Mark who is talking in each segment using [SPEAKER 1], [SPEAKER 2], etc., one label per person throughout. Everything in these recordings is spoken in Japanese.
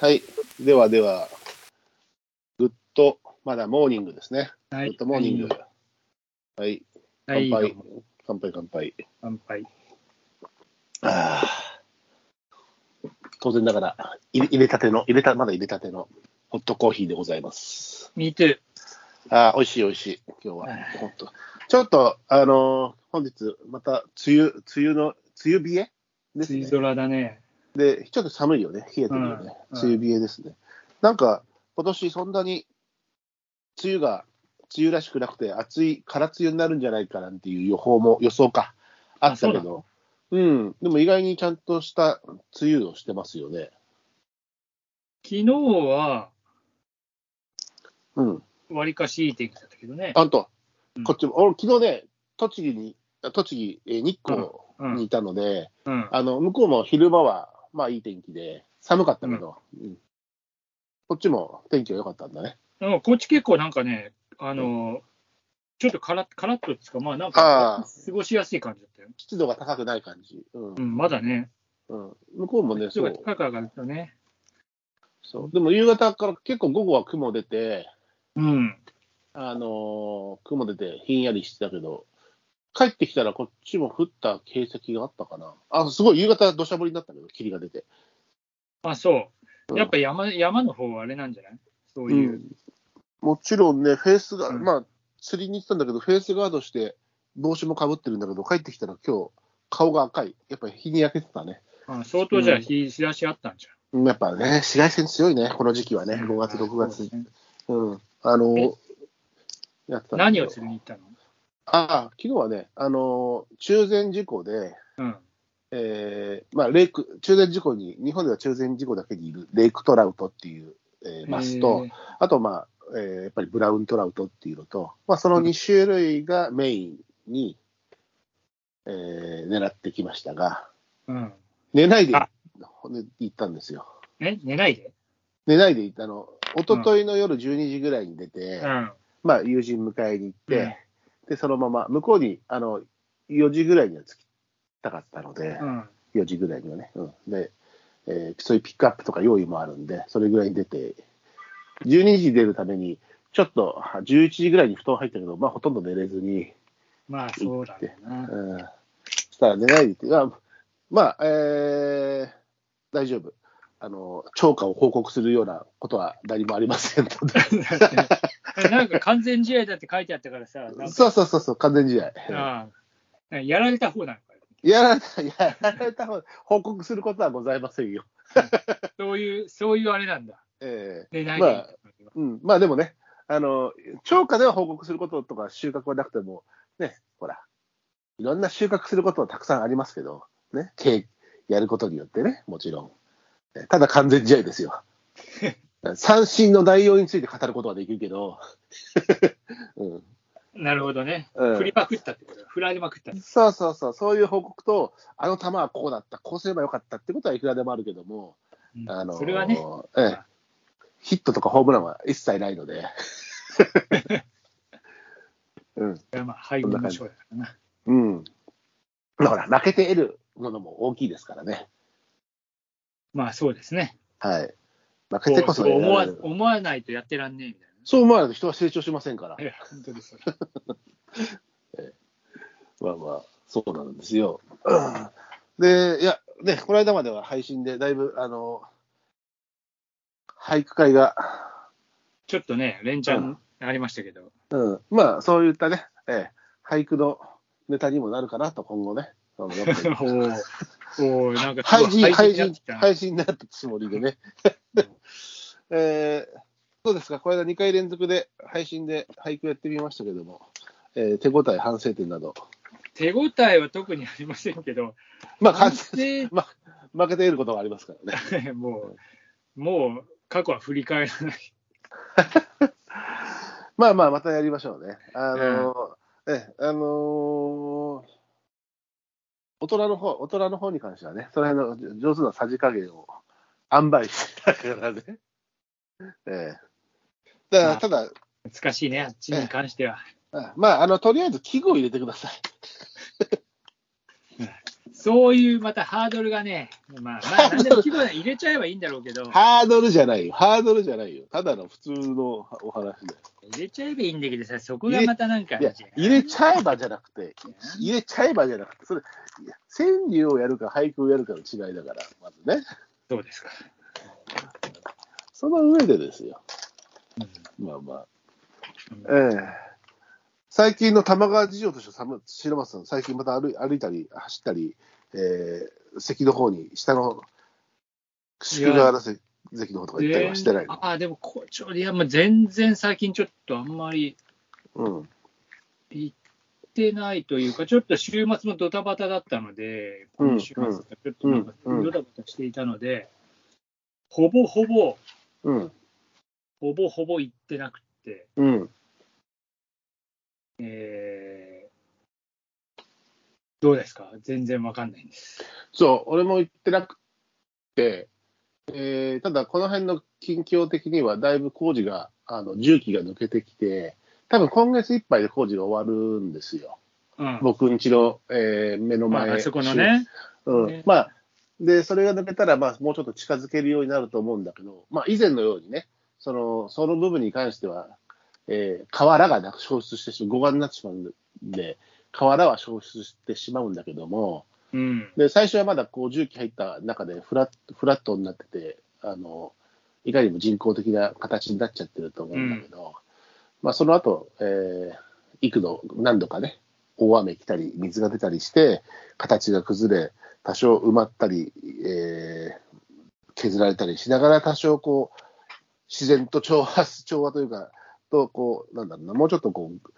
[SPEAKER 1] はい。ではでは、 Good、まだ morning ですね。
[SPEAKER 2] はい
[SPEAKER 1] Good morning。はい。
[SPEAKER 2] はい。
[SPEAKER 1] 乾杯。乾杯、乾杯。
[SPEAKER 2] 乾杯。
[SPEAKER 1] あー当然ながら入れ、たての、入れた、まだ入れたてのホットコーヒーでございます。
[SPEAKER 2] Me too.
[SPEAKER 1] あー美味しい、美味しい。今日はちょっと、あのー本日、また、梅雨、梅雨の、梅雨冷えですね
[SPEAKER 2] 梅雨。空だね。
[SPEAKER 1] で、ちょっと寒いよね。冷えてるよね。
[SPEAKER 2] うん
[SPEAKER 1] 梅雨冷えですね。なんか、今年そんなに、梅雨が、梅雨らしくなくて、暑い、空梅雨になるんじゃないかなんていう予報も、予想か、あったけど、うん。でも意外にちゃんとした梅雨をしてますよね。
[SPEAKER 2] 昨日は、
[SPEAKER 1] うん。
[SPEAKER 2] わりかしいい天気だったけどね。
[SPEAKER 1] あんと
[SPEAKER 2] うん、
[SPEAKER 1] こっちも、俺昨日ね、栃木に、あ栃木、えー日光
[SPEAKER 2] うん
[SPEAKER 1] にいたので、
[SPEAKER 2] うん。
[SPEAKER 1] あの、向こうも昼間は、まあいい天気で、寒かったけど、うんこっちも天気は良かったんだね。
[SPEAKER 2] でもこっち結構なんかね、あの、ちょっとカラッカラッとですか、まあなん
[SPEAKER 1] あ
[SPEAKER 2] か
[SPEAKER 1] あ、
[SPEAKER 2] 過ごしやすい感じだったよ。
[SPEAKER 1] 湿度が高くない感じ。うん
[SPEAKER 2] うん、まだね。
[SPEAKER 1] うん、向こうもね、
[SPEAKER 2] 湿度が
[SPEAKER 1] そう
[SPEAKER 2] 高く上がるとね。
[SPEAKER 1] そう。でも夕方から結構午後は雲出て、
[SPEAKER 2] うん。
[SPEAKER 1] あのー雲出てひんやりしてたけど、帰ってきたらこっちも降った形跡があったかな。あ、すごい夕方土砂降りになったけど、霧が出て。
[SPEAKER 2] あ、そうう。
[SPEAKER 1] ん
[SPEAKER 2] やっぱ山山の方はあれなんじゃない？そういうう。
[SPEAKER 1] んもちろんね、フェースが、
[SPEAKER 2] うん
[SPEAKER 1] まあ、釣りに行ってたんだけど、フェースガードして、帽子もかぶってるんだけど、帰ってきたら今日、顔が赤い。やっぱり日に焼けてたね。
[SPEAKER 2] あ相当じゃあ日日差しあったんじ
[SPEAKER 1] うんやっぱね、紫外線強いね、この時期は
[SPEAKER 2] ゃん。
[SPEAKER 1] ね、5月、6
[SPEAKER 2] そう
[SPEAKER 1] 月
[SPEAKER 2] です。ね
[SPEAKER 1] うん。あの
[SPEAKER 2] え
[SPEAKER 1] やってた
[SPEAKER 2] 何を釣りに行ったの？
[SPEAKER 1] ああ、昨日はね、あのー中禅寺湖で、
[SPEAKER 2] うん。
[SPEAKER 1] えーまあ、レイク、中禅寺湖に、日本では中禅寺湖だけにいるレイクトラウトっていう、えーマスと、
[SPEAKER 2] え
[SPEAKER 1] あと、まあ、えーやっぱりブラウントラウトっていうのと、まあ、その2種類がメインに、えー狙ってきましたが、
[SPEAKER 2] ーうん。
[SPEAKER 1] 寝ないで
[SPEAKER 2] あ
[SPEAKER 1] 行ったんですよ。
[SPEAKER 2] え、寝ないで？
[SPEAKER 1] 寝ないで行ったの、一昨日の夜12時ぐらいに出て、
[SPEAKER 2] うん。
[SPEAKER 1] まあ、友人迎えに行って、
[SPEAKER 2] うん
[SPEAKER 1] で、そのまま、向こうに、あの、4時ぐらいには着きたかったので、
[SPEAKER 2] うん。
[SPEAKER 1] 4時ぐらいにはね。うん。で、えーそういうピックアップとか用意もあるんで、それぐらいに出て、12時に出るために、ちょっとは11時ぐらいに布団入ったけど、まあ、ほとんど寝れずに、
[SPEAKER 2] まあ、そうだろう
[SPEAKER 1] ん。そしたら寝ないでって、あまあ、えー大丈夫。あの、超過を報告するようなことは何もありませんので。
[SPEAKER 2] なんか完全試合だって書いてあったからさ、
[SPEAKER 1] そうそうそうそう、完全試合。
[SPEAKER 2] ああやられた方なのかよ。
[SPEAKER 1] やられた、やられた方、報告することはございませんよ。
[SPEAKER 2] そういう、そういうあれなんだ。
[SPEAKER 1] え
[SPEAKER 2] 寝ないで。
[SPEAKER 1] まあうん、まあでもね、あの、超過では報告することとか収穫はなくても、ね、ほら、いろんな収穫することはたくさんありますけど、ね、経やることによってね、もちろん。えただ完全試合ですよ。三振の内容について語ることはできるけど、うん、
[SPEAKER 2] なるほどね。
[SPEAKER 1] うん
[SPEAKER 2] 振りまくったってことだ。振られまくった。
[SPEAKER 1] そうそうそう、そういう報告と、あの球はこうだった、こうすればよかったってことはいくらでもあるけども、
[SPEAKER 2] うん
[SPEAKER 1] あの
[SPEAKER 2] それはね、
[SPEAKER 1] ええ、ヒットとかホームランは一切ないので、うん、
[SPEAKER 2] まあ、配分の勝利だからな。
[SPEAKER 1] うん。だから、負けて得るものも大きいですからね。
[SPEAKER 2] まあ、そうですね。
[SPEAKER 1] はい。負けてこそ
[SPEAKER 2] そう思わ思わないとやってらんねえみたい
[SPEAKER 1] そう思わないと人は成長しませんから
[SPEAKER 2] な。い。や、本当ですよ。
[SPEAKER 1] まあまあ、そうなんですよ。で、いや、ね、この間までは配信で、だいぶ、あの、俳句会が、
[SPEAKER 2] ちょっとね、連チャンありましたけど。
[SPEAKER 1] うん、まあ、そういったね、ええ、俳句のネタにもなるかなと、今後ね。
[SPEAKER 2] おーおーなんかす
[SPEAKER 1] 配信、配信配信になったつもりでね。えー、どうですか、これ間2回連続で配信で俳句やってみましたけども、えー手応え、反省点など、
[SPEAKER 2] 手応えは特にありませんけど、
[SPEAKER 1] まあ、完
[SPEAKER 2] 反
[SPEAKER 1] 全
[SPEAKER 2] 省
[SPEAKER 1] ま負けていることがありますからね。
[SPEAKER 2] もう、もう過去は振り返らない。
[SPEAKER 1] まあまあ、またやりましょうね。あのーえ、あのー大人の方、大人の方に関してはね、その辺の上手なさじ加減を塩梅してたからね。ええだから、
[SPEAKER 2] まあ
[SPEAKER 1] ただ、
[SPEAKER 2] 難しいね、あっちに関しては。
[SPEAKER 1] あまあ、あの、とりあえず器具を入れてください。
[SPEAKER 2] そういうまたハードルがね、まあ、まあ、何でも規模で入れちゃえばいいんだろうけど、
[SPEAKER 1] ハードルじゃないよ。ハードルじゃないよ。ただの普通のお話だよ。
[SPEAKER 2] 入れちゃえばいいんだけどさ、そこがまたなんか、
[SPEAKER 1] いや、入れちゃえばじゃなくて、入れちゃえばじゃなくて、それ、川柳をやるか俳句をやるかの違いだから、まずね。
[SPEAKER 2] そうですか。
[SPEAKER 1] その上でですよ。
[SPEAKER 2] うん
[SPEAKER 1] まあまあ。ええ最近の玉川事情としてさ、白松さん、最近また歩い歩いたり、走ったり、えー、関の方に、下の宿河原関関の方とか行ったりはしてないの？
[SPEAKER 2] ああ、でも、こちょいや、もう全然最近ちょっとあんまり
[SPEAKER 1] うん。
[SPEAKER 2] 行ってないというか、ちょっと週末もドタバタだったので、
[SPEAKER 1] うん
[SPEAKER 2] 今週末がちょっとなんか
[SPEAKER 1] うん
[SPEAKER 2] ドタバタしていたので、ほぼほぼ、
[SPEAKER 1] うん。
[SPEAKER 2] ほぼほぼ行ってなくて、
[SPEAKER 1] うん。
[SPEAKER 2] えー、どうですか？全然わかんないんです。
[SPEAKER 1] そう、俺も行ってなくて、えーただこの辺の近況的には、だいぶ工事が、あの重機が抜けてきて、多分今月いっぱいで工事が終わるんですよ。
[SPEAKER 2] うん。
[SPEAKER 1] 僕ん家の、えー目の前。
[SPEAKER 2] まあ、あそこのね、
[SPEAKER 1] うん
[SPEAKER 2] ね
[SPEAKER 1] まあ、で、それが抜けたら、まあ、もうちょっと近づけるようになると思うんだけど、まあ、以前のようにね、その、その部分に関しては、えー河原がなく消失してしまう、護岸になってしまうんで、河原は消失してしまうんだけども、
[SPEAKER 2] うん。
[SPEAKER 1] で、最初はまだこう重機入った中でフラット、フラットになってて、あの、いかにも人工的な形になっちゃってると思うんだけど、まあその後、えー幾度、何度かね、大雨来たり、水が出たりして、形が崩れ、多少埋まったり、えー削られたりしながら、多少こう、自然と調和、調和というか、と、こう、なんだろうな、もうちょっとこう、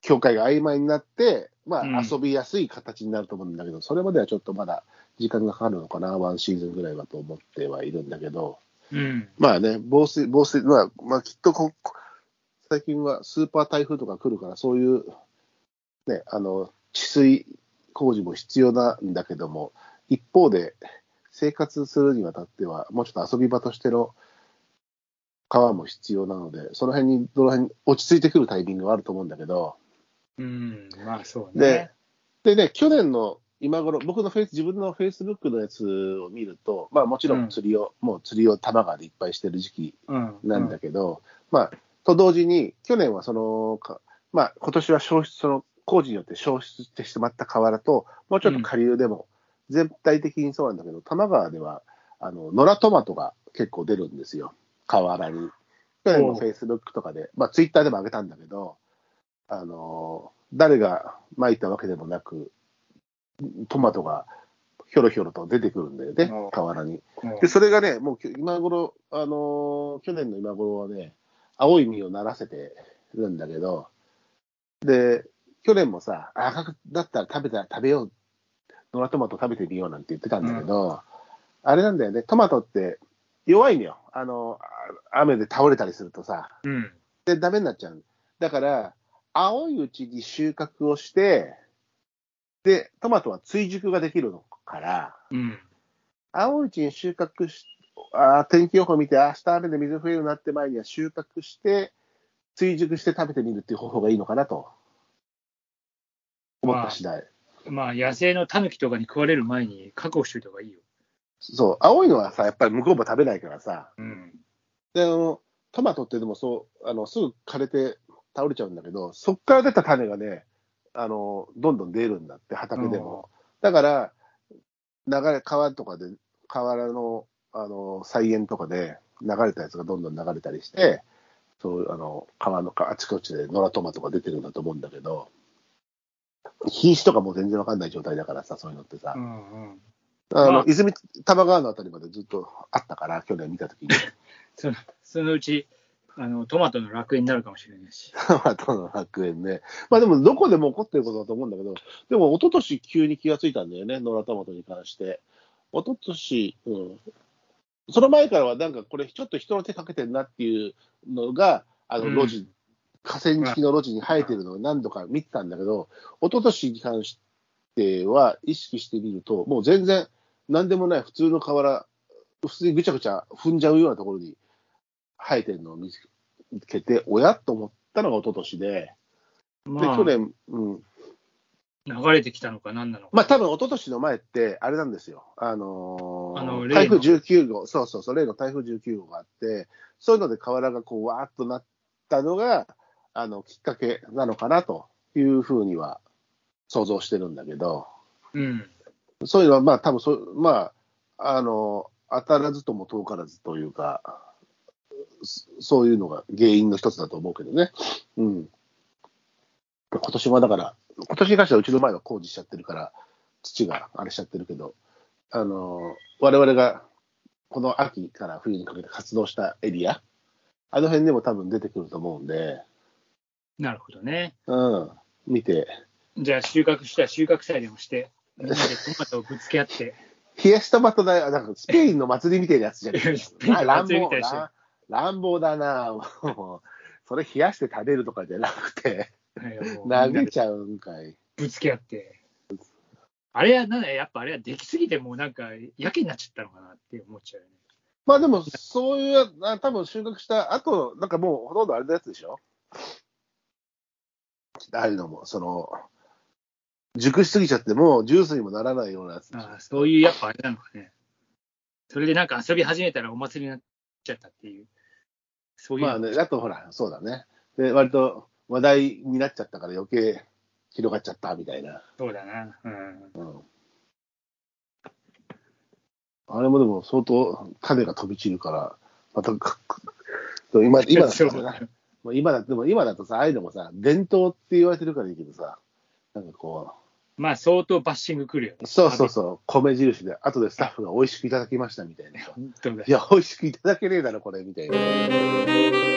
[SPEAKER 1] 境界が曖昧になって、ま
[SPEAKER 2] うん
[SPEAKER 1] あ、遊びやすい形になると思うんだけど、それまではちょっとまだ時間がかかるのかな、ワンシーズンぐらいはと思ってはいるんだけど、
[SPEAKER 2] うん。
[SPEAKER 1] まあね、防水、防水、まあ、まあ、きっとここ最近はスーパー台風とか来るから、そういう、ね、あの、治水工事も必要なんだけども、一方で、生活するにあたっては、もうちょっと遊び場としての川も必要なので、その辺に、どの辺に落ち着いてくるタイミングがあると思うんだけど、
[SPEAKER 2] うん。まあ、そう
[SPEAKER 1] で
[SPEAKER 2] ね。、
[SPEAKER 1] でね、去年の今頃、僕のフェイス、自分のフェイスブックのやつを見ると、まあもちろん釣りを、もう釣りを多摩川でいっぱいしてる時期
[SPEAKER 2] うん。
[SPEAKER 1] なんだけど、まあ、と同時に、去年はその、かまあ今年は消失、その工事によって消失してしまった河原と、もうちょっと下流でも、全体的にそうなんだけど、多摩川では、あの、野良トマトが結構出るんですよ、河原に。去年のフェイスブックとかで、まあツイッターでも上げたんだけど、あの、誰が撒いたわけでもなく、トマトがひょろひょろと出てくるんだよね
[SPEAKER 2] う。ん、
[SPEAKER 1] 河原に。
[SPEAKER 2] う。ん
[SPEAKER 1] で、それがね、もうき今頃、あのー去年の今頃はね、青い実をならせてるんだけど、で、去年もさ、赤くだったら食べたら食べよう、野良トマト食べてみようなんて言ってたんだけど、あれなんだよね、トマトって弱いのよ。あの、あ雨で倒れたりするとさ、
[SPEAKER 2] うん。
[SPEAKER 1] で、ダメになっちゃう。だから、青いうちに収穫をして、で、トマトは追熟ができるのから、
[SPEAKER 2] うん。
[SPEAKER 1] 青いうちに収穫し、あー天気予報見て、明日雨で水増えるなって前には収穫して、追熟して食べてみるっていう方法がいいのかなと思った次第。
[SPEAKER 2] まあ、野生のタヌキとかに食われる前に確保しといた方がいいよ。
[SPEAKER 1] そう、青いのはさ、やっぱり向こうも食べないからさ、
[SPEAKER 2] うん。
[SPEAKER 1] で、あの、トマトってでもそう、あの、すぐ枯れて倒れちゃうんだけど、そっから出た種がね、あの、どんどん出るんだって、畑でも。だから、流れ、川とかで、河原の、あの、菜園とかで流れたやつがどんどん流れたりして、そう、あの、川のかあちこちで野良トマトが出てるんだと思うんだけど、品種とかも全然わかんない状態だからさ、そういうのってさ
[SPEAKER 2] う。んうん。
[SPEAKER 1] あの、
[SPEAKER 2] まあ
[SPEAKER 1] 泉、多摩川のあたりまでずっとあったから、去年見たときに。
[SPEAKER 2] そのそのうちあの、トマトの楽園になるかもしれないし。
[SPEAKER 1] トマトの楽園ね。まあでも、どこでも起こってることだと思うんだけど、でも、一昨年急に気がついたんだよね、野良トマトに関して。一昨年うん。その前からは、なんかこれ、ちょっと人の手かけてるなっていうのが、あの、
[SPEAKER 2] うん
[SPEAKER 1] 路地、河川敷の路地に生えてるのを何度か見てたんだけど、一昨年に関しては、意識してみると、もう全然、なんでもない普通の河原、普通にぐちゃぐちゃ踏んじゃうようなところに生えてるのを見つけて、おやと思ったのが一昨年で、で、
[SPEAKER 2] まあ、
[SPEAKER 1] 去年、うん、
[SPEAKER 2] 流れてきたのか何なのか。
[SPEAKER 1] まあ多分一昨年の前って、あれなんですよ。あのー
[SPEAKER 2] あの
[SPEAKER 1] 台風19号、そうそうそう、例の台風19号があって、そういうので河原がこう、わーっとなったのが、あの、きっかけなのかなというふうには想像してるんだけど、
[SPEAKER 2] うん。
[SPEAKER 1] そういうのは、まあ多分そう、まあ、あの、当たらずとも遠からずというか、そそういうのが原因の一つだと思うけどね。うん。今年はだから、今年に関してはうちの前は工事しちゃってるから、土があれしちゃってるけど、あの、我々がこの秋から冬にかけて活動したエリア、あの辺でも多分出てくると思うんで、
[SPEAKER 2] なるほどね。
[SPEAKER 1] うん、見て、
[SPEAKER 2] じゃあ収穫したら収穫祭でもして、みんなでトマトをぶつけ合って、
[SPEAKER 1] 冷やしトマトだよ、なんかスペインの祭りみたいなやつじゃない
[SPEAKER 2] スペインの
[SPEAKER 1] あ乱暴
[SPEAKER 2] 祭りみたいな
[SPEAKER 1] な。乱暴だな。それ冷やして食べるとかじゃなくて、投げちゃうんかい。
[SPEAKER 2] ぶつけ合って。あれはなんだやっぱあれはできすぎてもうなんかやけになっちゃったのかなって思っちゃうよね。
[SPEAKER 1] まあでも、そういう、あ多分収穫した後、なんかもうほとんどあれのやつでしょ？ああいうのも、その、熟しすぎちゃってもうジュースにもならないようなやつ
[SPEAKER 2] ああそういうやっぱあれなのかね。それでなんか遊び始めたらお祭りになっちゃったっていう。そういう。
[SPEAKER 1] まあね、あとほら、そうだね。で、割と話題になっちゃったから余計広がっちゃったみたいな。
[SPEAKER 2] そうだな。うん。
[SPEAKER 1] うん。あれもでも相当種が飛び散るから、またか、今、今だ
[SPEAKER 2] そう
[SPEAKER 1] とさ、もう今だでも今だとさ、ああいうのもさ、伝統って言われてるからいいけどさ、なんかこ
[SPEAKER 2] まあ相当バッシングくるよね。
[SPEAKER 1] う、そうそうそう、米印で、後でスタッフが美味しくいただきましたみたいない。や、美味しくいただけねえだろ、これ、みたいな。